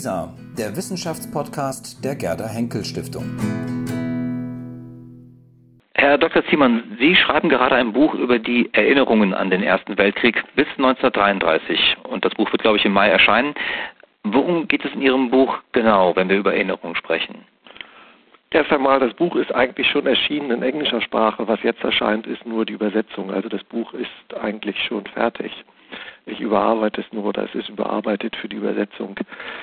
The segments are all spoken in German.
WISA, der Wissenschaftspodcast der Gerda Henkel Stiftung. Herr Dr. Ziemann, Sie schreiben gerade ein Buch über die Erinnerungen an den Ersten Weltkrieg bis 1933 und das Buch wird, glaube ich, im Mai erscheinen. Worum geht es in Ihrem Buch genau, wenn wir über Erinnerungen sprechen? Erst einmal, das Buch ist eigentlich schon erschienen in englischer Sprache. Was jetzt erscheint, ist nur die Übersetzung. Also das Buch ist eigentlich schon fertig. Ich überarbeite es nur oder es ist überarbeitet für die Übersetzung.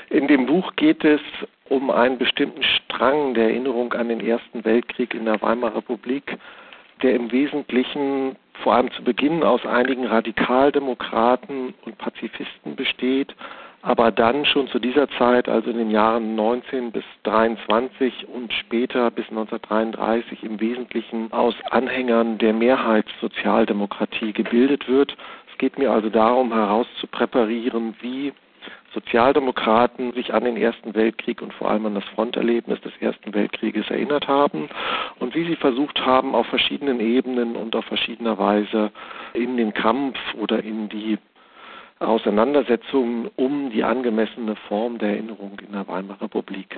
In dem Buch geht es um einen bestimmten Strang der Erinnerung an den Ersten Weltkrieg in der Weimarer Republik, der im Wesentlichen vor allem zu Beginn aus einigen Radikaldemokraten und Pazifisten besteht aber dann schon zu dieser Zeit, also in den Jahren 19 bis 23 und später bis 1933 im Wesentlichen aus Anhängern der Mehrheitssozialdemokratie gebildet wird. Es geht mir also darum, herauszupräparieren, wie Sozialdemokraten sich an den Ersten Weltkrieg und vor allem an das Fronterlebnis des Ersten Weltkrieges erinnert haben und wie sie versucht haben, auf verschiedenen Ebenen und auf verschiedener Weise in den Kampf oder in die Auseinandersetzungen um die angemessene Form der Erinnerung in der Weimarer Republik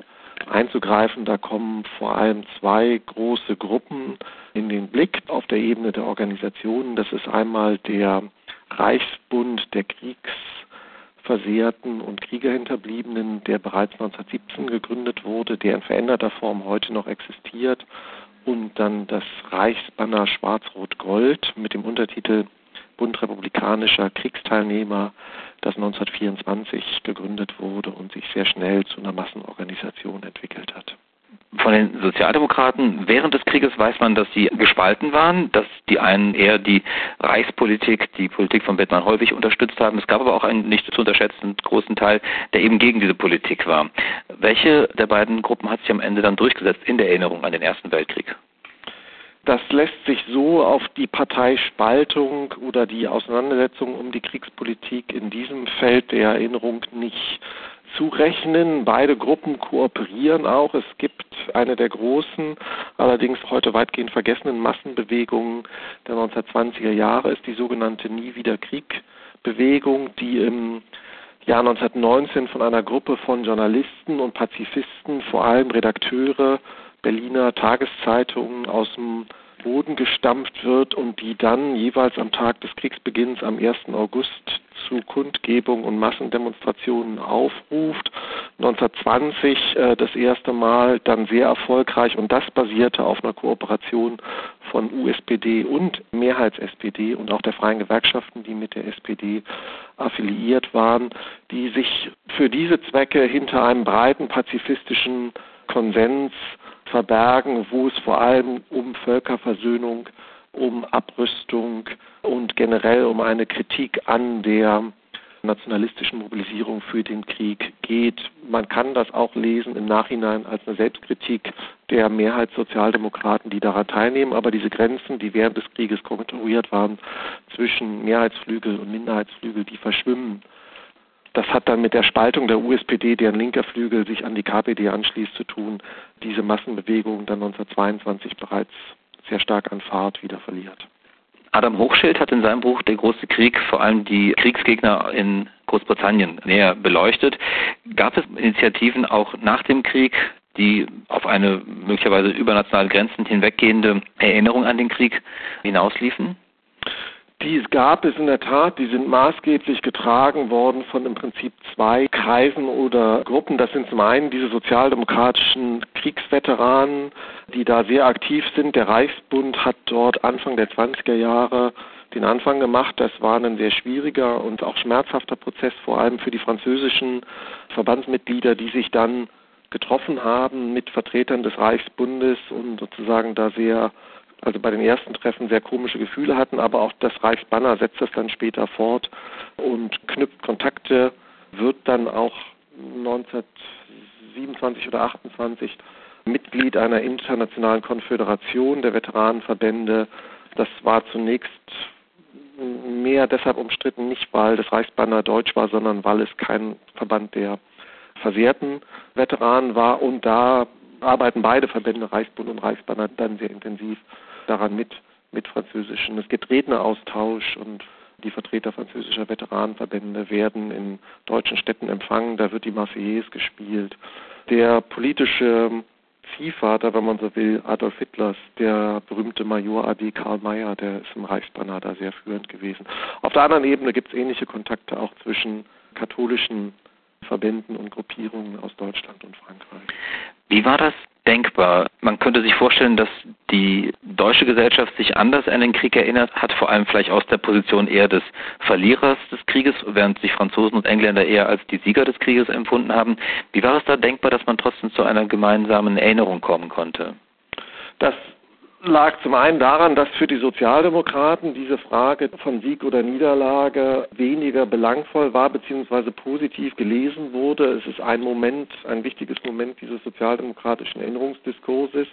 einzugreifen. Da kommen vor allem zwei große Gruppen in den Blick auf der Ebene der Organisationen. Das ist einmal der Reichsbund der Kriegsversehrten und Kriegerhinterbliebenen, der bereits 1917 gegründet wurde, der in veränderter Form heute noch existiert. Und dann das Reichsbanner Schwarz-Rot-Gold mit dem Untertitel Bund republikanischer Kriegsteilnehmer, das 1924 gegründet wurde und sich sehr schnell zu einer Massenorganisation entwickelt hat. Von den Sozialdemokraten während des Krieges weiß man, dass sie gespalten waren, dass die einen eher die Reichspolitik, die Politik von Bettmann häufig unterstützt haben. Es gab aber auch einen nicht zu unterschätzenden großen Teil, der eben gegen diese Politik war. Welche der beiden Gruppen hat sich am Ende dann durchgesetzt in der Erinnerung an den Ersten Weltkrieg? Das lässt sich so auf die Parteispaltung oder die Auseinandersetzung um die Kriegspolitik in diesem Feld der Erinnerung nicht zurechnen. Beide Gruppen kooperieren auch. Es gibt eine der großen, allerdings heute weitgehend vergessenen Massenbewegungen der 1920er Jahre, ist die sogenannte Nie wieder Krieg Bewegung, die im Jahr 1919 von einer Gruppe von Journalisten und Pazifisten, vor allem Redakteure, Berliner Tageszeitungen aus dem Boden gestampft wird und die dann jeweils am Tag des Kriegsbeginns am 1. August zu Kundgebung und Massendemonstrationen aufruft. 1920 äh, das erste Mal dann sehr erfolgreich und das basierte auf einer Kooperation von USPD und Mehrheits-SPD und auch der freien Gewerkschaften, die mit der SPD affiliiert waren, die sich für diese Zwecke hinter einem breiten pazifistischen Konsens verbergen, wo es vor allem um Völkerversöhnung, um Abrüstung und generell um eine Kritik an der nationalistischen Mobilisierung für den Krieg geht. Man kann das auch lesen im Nachhinein als eine Selbstkritik der Mehrheitssozialdemokraten, die daran teilnehmen. Aber diese Grenzen, die während des Krieges konstruiert waren zwischen Mehrheitsflügel und Minderheitsflügel, die verschwimmen das hat dann mit der Spaltung der USPD, deren linker Flügel sich an die KPD anschließt, zu tun, diese Massenbewegung dann 1922 bereits sehr stark an Fahrt wieder verliert. Adam Hochschild hat in seinem Buch Der große Krieg vor allem die Kriegsgegner in Großbritannien näher beleuchtet. Gab es Initiativen auch nach dem Krieg, die auf eine möglicherweise übernationale Grenzen hinweggehende Erinnerung an den Krieg hinausliefen? Die gab es in der Tat, die sind maßgeblich getragen worden von im Prinzip zwei Kreisen oder Gruppen. Das sind zum einen diese sozialdemokratischen Kriegsveteranen, die da sehr aktiv sind. Der Reichsbund hat dort Anfang der 20er Jahre den Anfang gemacht. Das war ein sehr schwieriger und auch schmerzhafter Prozess, vor allem für die französischen Verbandsmitglieder, die sich dann getroffen haben mit Vertretern des Reichsbundes und sozusagen da sehr also bei den ersten Treffen sehr komische Gefühle hatten, aber auch das Reichsbanner setzt das dann später fort und knüpft Kontakte, wird dann auch 1927 oder 28 Mitglied einer internationalen Konföderation der Veteranenverbände. Das war zunächst mehr deshalb umstritten, nicht weil das Reichsbanner deutsch war, sondern weil es kein Verband der versehrten Veteranen war. Und da arbeiten beide Verbände, Reichsbund und Reichsbanner, dann sehr intensiv daran mit, mit Französischen. Es gibt Redneraustausch und Die Vertreter französischer Veteranenverbände werden in deutschen Städten empfangen, da wird die Marseillaise gespielt. Der politische Ziehvater, wenn man so will, Adolf Hitlers, der berühmte Major AD Karl Mayer, der ist im Reichsbanner da sehr führend gewesen. Auf der anderen Ebene gibt es ähnliche Kontakte auch zwischen katholischen Verbänden und Gruppierungen aus Deutschland und Frankreich. Wie war das denkbar? Man könnte sich vorstellen, dass die deutsche Gesellschaft sich anders an den Krieg erinnert hat, vor allem vielleicht aus der Position eher des Verlierers des Krieges, während sich Franzosen und Engländer eher als die Sieger des Krieges empfunden haben. Wie war es da denkbar, dass man trotzdem zu einer gemeinsamen Erinnerung kommen konnte? Das lag zum einen daran, dass für die Sozialdemokraten diese Frage von Sieg oder Niederlage weniger belangvoll war bzw. positiv gelesen wurde. Es ist ein Moment, ein wichtiges Moment dieses sozialdemokratischen Erinnerungsdiskurses.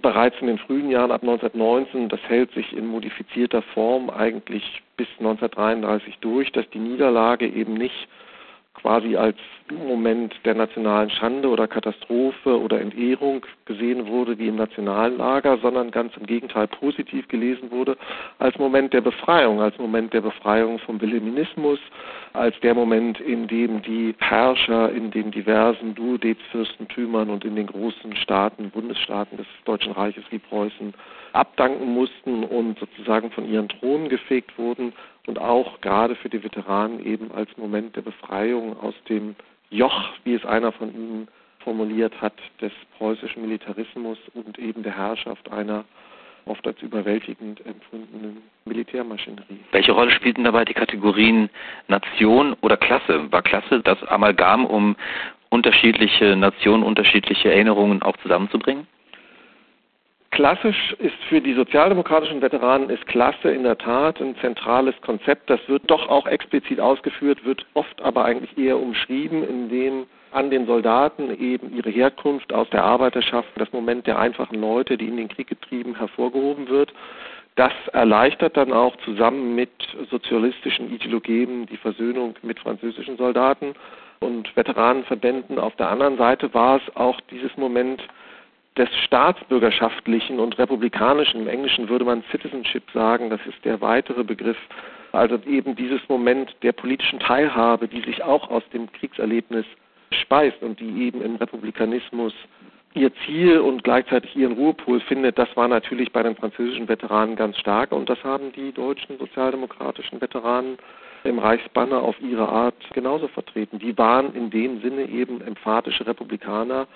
Bereits in den frühen Jahren ab 1919, das hält sich in modifizierter Form eigentlich bis 1933 durch, dass die Niederlage eben nicht quasi als Moment der nationalen Schande oder Katastrophe oder Entehrung gesehen wurde wie im Nationallager, sondern ganz im Gegenteil positiv gelesen wurde als Moment der Befreiung, als Moment der Befreiung vom Wilhelminismus, als der Moment, in dem die Herrscher in den diversen Duodezfürstentümern und in den großen Staaten, Bundesstaaten des Deutschen Reiches wie Preußen abdanken mussten und sozusagen von ihren Thronen gefegt wurden und auch gerade für die Veteranen eben als Moment der Befreiung aus dem Joch, wie es einer von ihnen formuliert hat, des preußischen Militarismus und eben der Herrschaft einer oft als überwältigend empfundenen Militärmaschinerie. Welche Rolle spielten dabei die Kategorien Nation oder Klasse? War Klasse das Amalgam, um unterschiedliche Nationen, unterschiedliche Erinnerungen auch zusammenzubringen? Klassisch ist für die sozialdemokratischen Veteranen ist Klasse in der Tat ein zentrales Konzept. Das wird doch auch explizit ausgeführt, wird oft aber eigentlich eher umschrieben, indem an den Soldaten eben ihre Herkunft aus der Arbeiterschaft, das Moment der einfachen Leute, die in den Krieg getrieben, hervorgehoben wird. Das erleichtert dann auch zusammen mit sozialistischen Ideologien die Versöhnung mit französischen Soldaten und Veteranenverbänden. Auf der anderen Seite war es auch dieses Moment des staatsbürgerschaftlichen und republikanischen, im Englischen würde man Citizenship sagen, das ist der weitere Begriff, also eben dieses Moment der politischen Teilhabe, die sich auch aus dem Kriegserlebnis speist und die eben im Republikanismus ihr Ziel und gleichzeitig ihren Ruhepol findet, das war natürlich bei den französischen Veteranen ganz stark. Und das haben die deutschen sozialdemokratischen Veteranen im Reichsbanner auf ihre Art genauso vertreten. Die waren in dem Sinne eben emphatische Republikaner,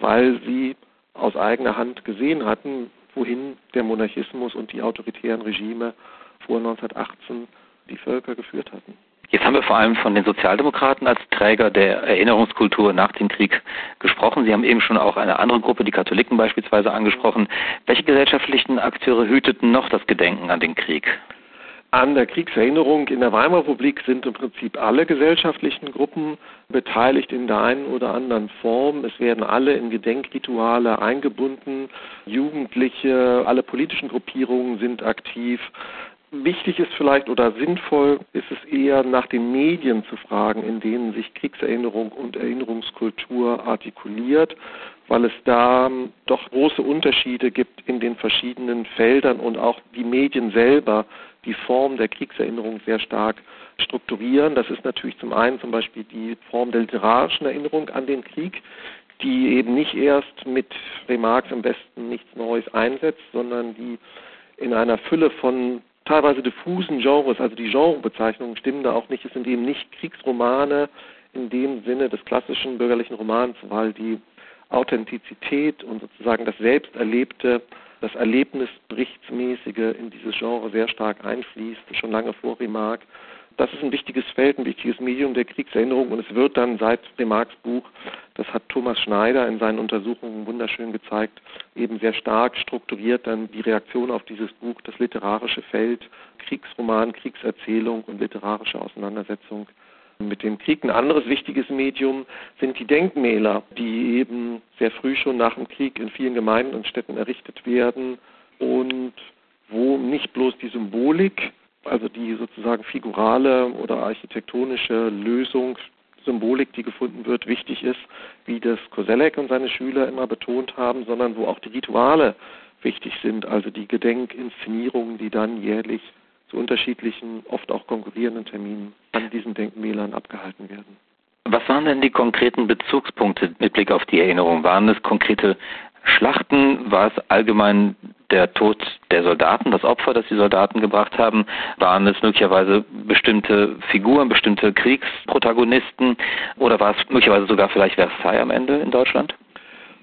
weil sie aus eigener Hand gesehen hatten, wohin der Monarchismus und die autoritären Regime vor 1918 die Völker geführt hatten. Jetzt haben wir vor allem von den Sozialdemokraten als Träger der Erinnerungskultur nach dem Krieg gesprochen. Sie haben eben schon auch eine andere Gruppe, die Katholiken beispielsweise, angesprochen. Welche gesellschaftlichen Akteure hüteten noch das Gedenken an den Krieg? An der Kriegserinnerung in der Weimarer Republik sind im Prinzip alle gesellschaftlichen Gruppen beteiligt in der einen oder anderen Form. Es werden alle in Gedenkrituale eingebunden. Jugendliche, alle politischen Gruppierungen sind aktiv. Wichtig ist vielleicht oder sinnvoll ist es eher nach den Medien zu fragen, in denen sich Kriegserinnerung und Erinnerungskultur artikuliert, weil es da doch große Unterschiede gibt in den verschiedenen Feldern und auch die Medien selber die Form der Kriegserinnerung sehr stark strukturieren. Das ist natürlich zum einen zum Beispiel die Form der literarischen Erinnerung an den Krieg, die eben nicht erst mit Remarques im Westen nichts Neues einsetzt, sondern die in einer Fülle von teilweise diffusen Genres, also die Genrebezeichnungen stimmen da auch nicht, es sind eben nicht Kriegsromane in dem Sinne des klassischen bürgerlichen Romans, weil die Authentizität und sozusagen das Selbsterlebte das Erlebnisberichtsmäßige in dieses Genre sehr stark einfließt, schon lange vor Remarque. Das ist ein wichtiges Feld, ein wichtiges Medium der Kriegserinnerung und es wird dann seit Remarques Buch, das hat Thomas Schneider in seinen Untersuchungen wunderschön gezeigt, eben sehr stark strukturiert dann die Reaktion auf dieses Buch, das literarische Feld, Kriegsroman, Kriegserzählung und literarische Auseinandersetzung mit dem Krieg. Ein anderes wichtiges Medium sind die Denkmäler, die eben sehr früh schon nach dem Krieg in vielen Gemeinden und Städten errichtet werden und wo nicht bloß die Symbolik, also die sozusagen figurale oder architektonische Lösung, Symbolik, die gefunden wird, wichtig ist, wie das Koselleck und seine Schüler immer betont haben, sondern wo auch die Rituale wichtig sind, also die Gedenkinszenierungen, die dann jährlich zu unterschiedlichen, oft auch konkurrierenden Terminen an diesen Denkmälern abgehalten werden. Was waren denn die konkreten Bezugspunkte mit Blick auf die Erinnerung? Waren es konkrete Schlachten? War es allgemein der Tod der Soldaten, das Opfer, das die Soldaten gebracht haben? Waren es möglicherweise bestimmte Figuren, bestimmte Kriegsprotagonisten? Oder war es möglicherweise sogar vielleicht Versailles am Ende in Deutschland?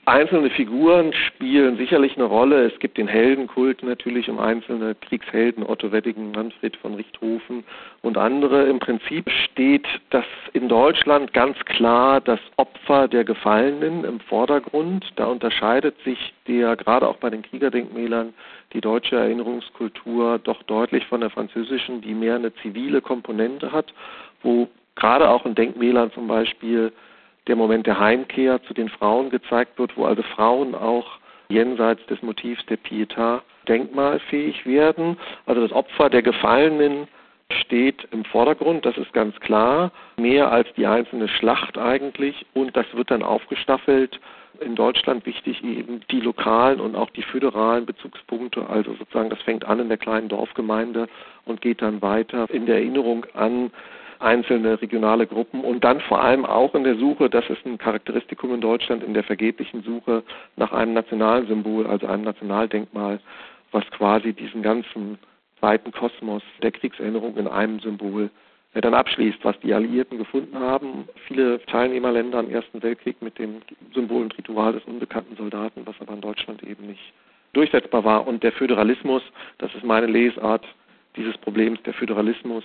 Einzelne Figuren spielen sicherlich eine Rolle. Es gibt den Heldenkult natürlich um einzelne Kriegshelden, Otto Weddigen, Manfred von Richthofen und andere. Im Prinzip steht das in Deutschland ganz klar das Opfer der Gefallenen im Vordergrund. Da unterscheidet sich der, gerade auch bei den Kriegerdenkmälern, die deutsche Erinnerungskultur doch deutlich von der französischen, die mehr eine zivile Komponente hat, wo gerade auch in Denkmälern zum Beispiel der Moment der Heimkehr zu den Frauen gezeigt wird, wo also Frauen auch jenseits des Motivs der Pietà denkmalfähig werden. Also das Opfer der Gefallenen steht im Vordergrund, das ist ganz klar, mehr als die einzelne Schlacht eigentlich und das wird dann aufgestaffelt. In Deutschland wichtig eben die lokalen und auch die föderalen Bezugspunkte, also sozusagen das fängt an in der kleinen Dorfgemeinde und geht dann weiter in der Erinnerung an einzelne regionale Gruppen und dann vor allem auch in der Suche, das ist ein Charakteristikum in Deutschland, in der vergeblichen Suche nach einem nationalen Symbol, also einem Nationaldenkmal, was quasi diesen ganzen weiten Kosmos der Kriegserinnerung in einem Symbol dann abschließt, was die Alliierten gefunden haben. Viele Teilnehmerländer am Ersten Weltkrieg mit dem Symbol und Ritual des unbekannten Soldaten, was aber in Deutschland eben nicht durchsetzbar war. Und der Föderalismus, das ist meine Lesart dieses Problems, der Föderalismus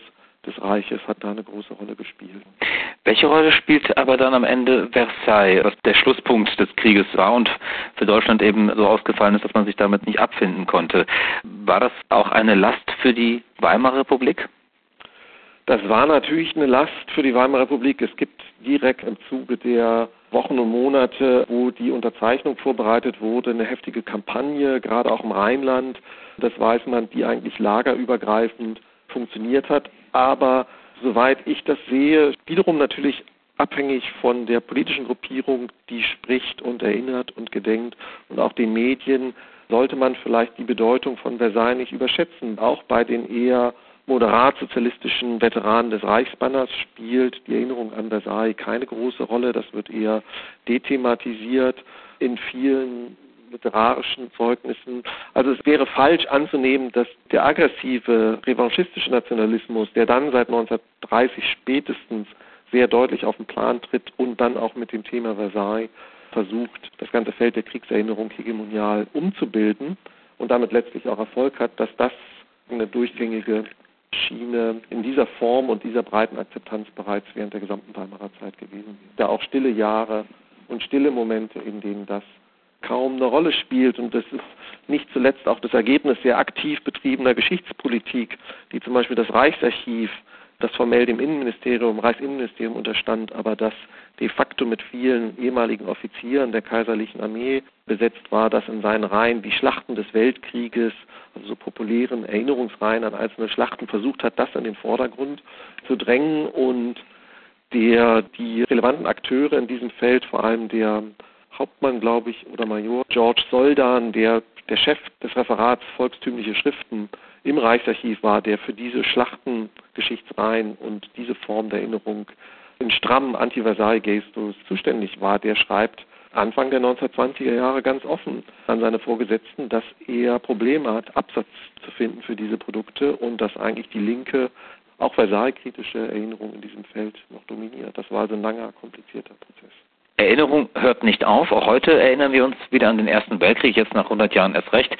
des Reiches hat da eine große Rolle gespielt. Welche Rolle spielt aber dann am Ende Versailles, was der Schlusspunkt des Krieges war und für Deutschland eben so ausgefallen ist, dass man sich damit nicht abfinden konnte? War das auch eine Last für die Weimarer Republik? Das war natürlich eine Last für die Weimarer Republik. Es gibt direkt im Zuge der Wochen und Monate, wo die Unterzeichnung vorbereitet wurde, eine heftige Kampagne, gerade auch im Rheinland. Das weiß man, die eigentlich lagerübergreifend funktioniert hat aber soweit ich das sehe, wiederum natürlich abhängig von der politischen Gruppierung, die spricht und erinnert und gedenkt und auch den Medien, sollte man vielleicht die Bedeutung von Versailles nicht überschätzen. Auch bei den eher moderat-sozialistischen Veteranen des Reichsbanners spielt die Erinnerung an Versailles keine große Rolle. Das wird eher dethematisiert. In vielen literarischen Zeugnissen. Also es wäre falsch anzunehmen, dass der aggressive revanchistische Nationalismus, der dann seit 1930 spätestens sehr deutlich auf den Plan tritt und dann auch mit dem Thema Versailles versucht, das ganze Feld der Kriegserinnerung hegemonial umzubilden und damit letztlich auch Erfolg hat, dass das eine durchgängige Schiene in dieser Form und dieser breiten Akzeptanz bereits während der gesamten Weimarer Zeit gewesen ist. Da auch stille Jahre und stille Momente, in denen das kaum eine Rolle spielt. Und das ist nicht zuletzt auch das Ergebnis sehr aktiv betriebener Geschichtspolitik, die zum Beispiel das Reichsarchiv, das formell dem Innenministerium, Reichsinnenministerium unterstand, aber das de facto mit vielen ehemaligen Offizieren der kaiserlichen Armee besetzt war, das in seinen Reihen die Schlachten des Weltkrieges, also so populären Erinnerungsreihen an einzelne Schlachten versucht hat, das in den Vordergrund zu drängen und der die relevanten Akteure in diesem Feld, vor allem der Hauptmann, glaube ich, oder Major George Soldan, der der Chef des Referats Volkstümliche Schriften im Reichsarchiv war, der für diese Schlachtengeschichtsreihen und diese Form der Erinnerung in strammen Anti-Versailles-Gestus zuständig war, der schreibt Anfang der 1920er Jahre ganz offen an seine Vorgesetzten, dass er Probleme hat, Absatz zu finden für diese Produkte und dass eigentlich die linke, auch Versailles-kritische Erinnerung in diesem Feld noch dominiert. Das war also ein langer, komplizierter Prozess. Erinnerung hört nicht auf. Auch heute erinnern wir uns wieder an den Ersten Weltkrieg, jetzt nach 100 Jahren erst recht.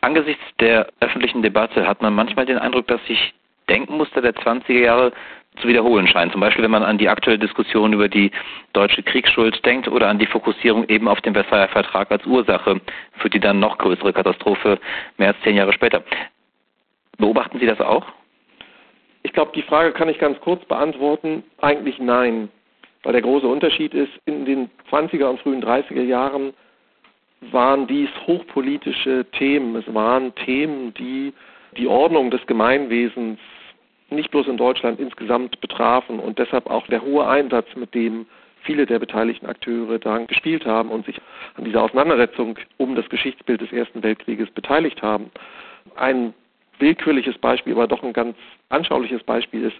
Angesichts der öffentlichen Debatte hat man manchmal den Eindruck, dass sich Denkmuster der 20er Jahre zu wiederholen scheinen. Zum Beispiel, wenn man an die aktuelle Diskussion über die deutsche Kriegsschuld denkt oder an die Fokussierung eben auf den Versailler Vertrag als Ursache für die dann noch größere Katastrophe mehr als zehn Jahre später. Beobachten Sie das auch? Ich glaube, die Frage kann ich ganz kurz beantworten. Eigentlich nein. Weil der große Unterschied ist, in den 20er und frühen 30er Jahren waren dies hochpolitische Themen. Es waren Themen, die die Ordnung des Gemeinwesens nicht bloß in Deutschland insgesamt betrafen und deshalb auch der hohe Einsatz, mit dem viele der beteiligten Akteure daran gespielt haben und sich an dieser Auseinandersetzung um das Geschichtsbild des Ersten Weltkrieges beteiligt haben. Ein willkürliches Beispiel, aber doch ein ganz anschauliches Beispiel ist,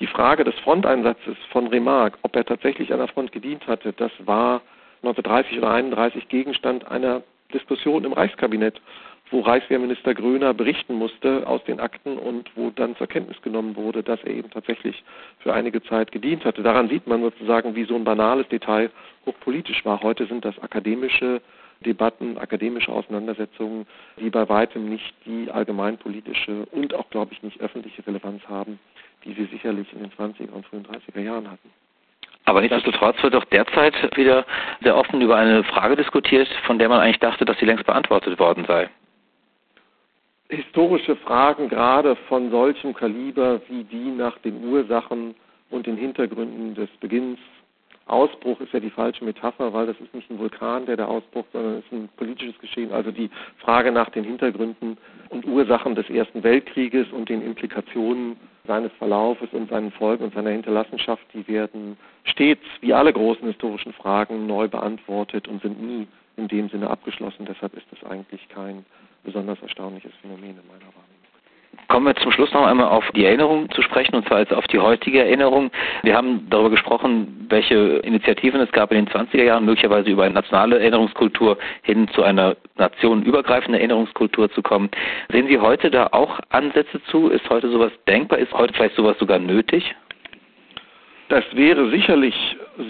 die Frage des Fronteinsatzes von Remarque, ob er tatsächlich an der Front gedient hatte, das war 1930 oder 31 Gegenstand einer Diskussion im Reichskabinett, wo Reichswehrminister Gröner berichten musste aus den Akten und wo dann zur Kenntnis genommen wurde, dass er eben tatsächlich für einige Zeit gedient hatte. Daran sieht man sozusagen, wie so ein banales Detail hochpolitisch war. Heute sind das akademische Debatten, akademische Auseinandersetzungen, die bei weitem nicht die allgemeinpolitische und auch, glaube ich, nicht öffentliche Relevanz haben, die sie sicherlich in den 20er und frühen 30er Jahren hatten. Aber nichtsdestotrotz wird doch derzeit wieder sehr offen über eine Frage diskutiert, von der man eigentlich dachte, dass sie längst beantwortet worden sei. Historische Fragen, gerade von solchem Kaliber wie die nach den Ursachen und den Hintergründen des Beginns Ausbruch ist ja die falsche Metapher, weil das ist nicht ein Vulkan, der da ausbrucht, sondern es ist ein politisches Geschehen. Also die Frage nach den Hintergründen und Ursachen des Ersten Weltkrieges und den Implikationen seines Verlaufes und seinen Folgen und seiner Hinterlassenschaft, die werden stets, wie alle großen historischen Fragen, neu beantwortet und sind nie in dem Sinne abgeschlossen. Deshalb ist es eigentlich kein besonders erstaunliches Phänomen in meiner Wahrnehmung. Kommen wir zum Schluss noch einmal auf die Erinnerung zu sprechen, und zwar jetzt auf die heutige Erinnerung. Wir haben darüber gesprochen, welche Initiativen es gab in den 20er Jahren, möglicherweise über eine nationale Erinnerungskultur hin zu einer nationenübergreifenden Erinnerungskultur zu kommen. Sehen Sie heute da auch Ansätze zu? Ist heute sowas denkbar? Ist heute vielleicht sowas sogar nötig? Das wäre sicherlich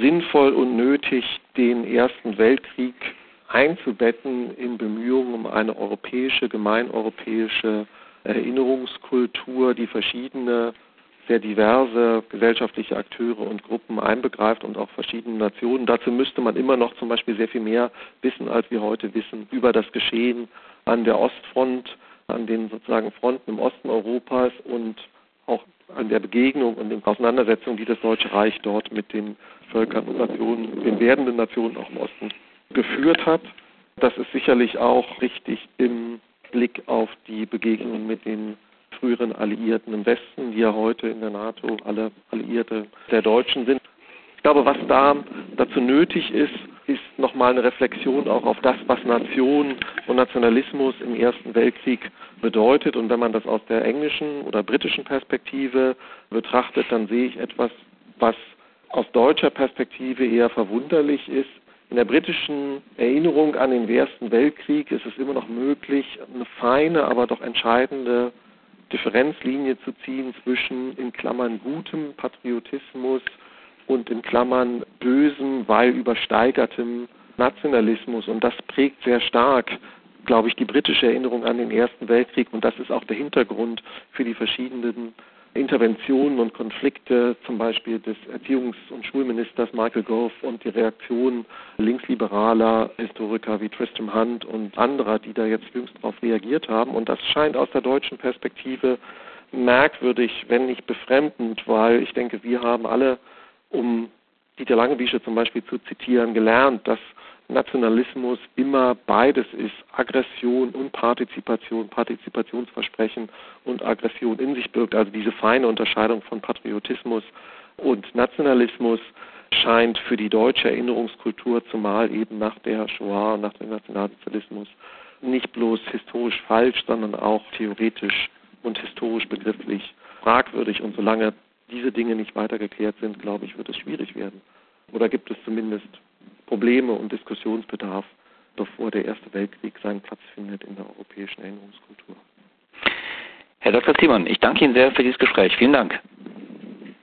sinnvoll und nötig, den Ersten Weltkrieg einzubetten in Bemühungen um eine europäische, gemeineuropäische Erinnerungskultur, die verschiedene, sehr diverse gesellschaftliche Akteure und Gruppen einbegreift und auch verschiedene Nationen. Dazu müsste man immer noch zum Beispiel sehr viel mehr wissen, als wir heute wissen, über das Geschehen an der Ostfront, an den sozusagen Fronten im Osten Europas und auch an der Begegnung und den Auseinandersetzungen, die das Deutsche Reich dort mit den Völkern und Nationen, den werdenden Nationen auch im Osten geführt hat. Das ist sicherlich auch richtig im Blick auf die Begegnung mit den früheren Alliierten im Westen, die ja heute in der NATO alle Alliierte der Deutschen sind. Ich glaube, was da dazu nötig ist, ist nochmal eine Reflexion auch auf das, was Nation und Nationalismus im Ersten Weltkrieg bedeutet. Und wenn man das aus der englischen oder britischen Perspektive betrachtet, dann sehe ich etwas, was aus deutscher Perspektive eher verwunderlich ist, in der britischen Erinnerung an den Ersten Weltkrieg ist es immer noch möglich, eine feine, aber doch entscheidende Differenzlinie zu ziehen zwischen in Klammern gutem Patriotismus und in Klammern bösem, weil übersteigertem Nationalismus. Und das prägt sehr stark, glaube ich, die britische Erinnerung an den Ersten Weltkrieg. Und das ist auch der Hintergrund für die verschiedenen Interventionen und Konflikte, zum Beispiel des Erziehungs- und Schulministers Michael Gove und die Reaktion linksliberaler Historiker wie Tristram Hunt und anderer, die da jetzt jüngst darauf reagiert haben. Und das scheint aus der deutschen Perspektive merkwürdig, wenn nicht befremdend, weil ich denke, wir haben alle, um Dieter Langebische zum Beispiel zu zitieren, gelernt, dass Nationalismus immer beides ist, Aggression und Partizipation, Partizipationsversprechen und Aggression in sich birgt. Also diese feine Unterscheidung von Patriotismus und Nationalismus scheint für die deutsche Erinnerungskultur, zumal eben nach der Shoah, nach dem Nationalsozialismus, nicht bloß historisch falsch, sondern auch theoretisch und historisch begrifflich fragwürdig. Und solange diese Dinge nicht weiter geklärt sind, glaube ich, wird es schwierig werden. Oder gibt es zumindest Probleme und Diskussionsbedarf, bevor der Erste Weltkrieg seinen Platz findet in der europäischen Erinnerungskultur. Herr Dr. Ziemann, ich danke Ihnen sehr für dieses Gespräch. Vielen Dank.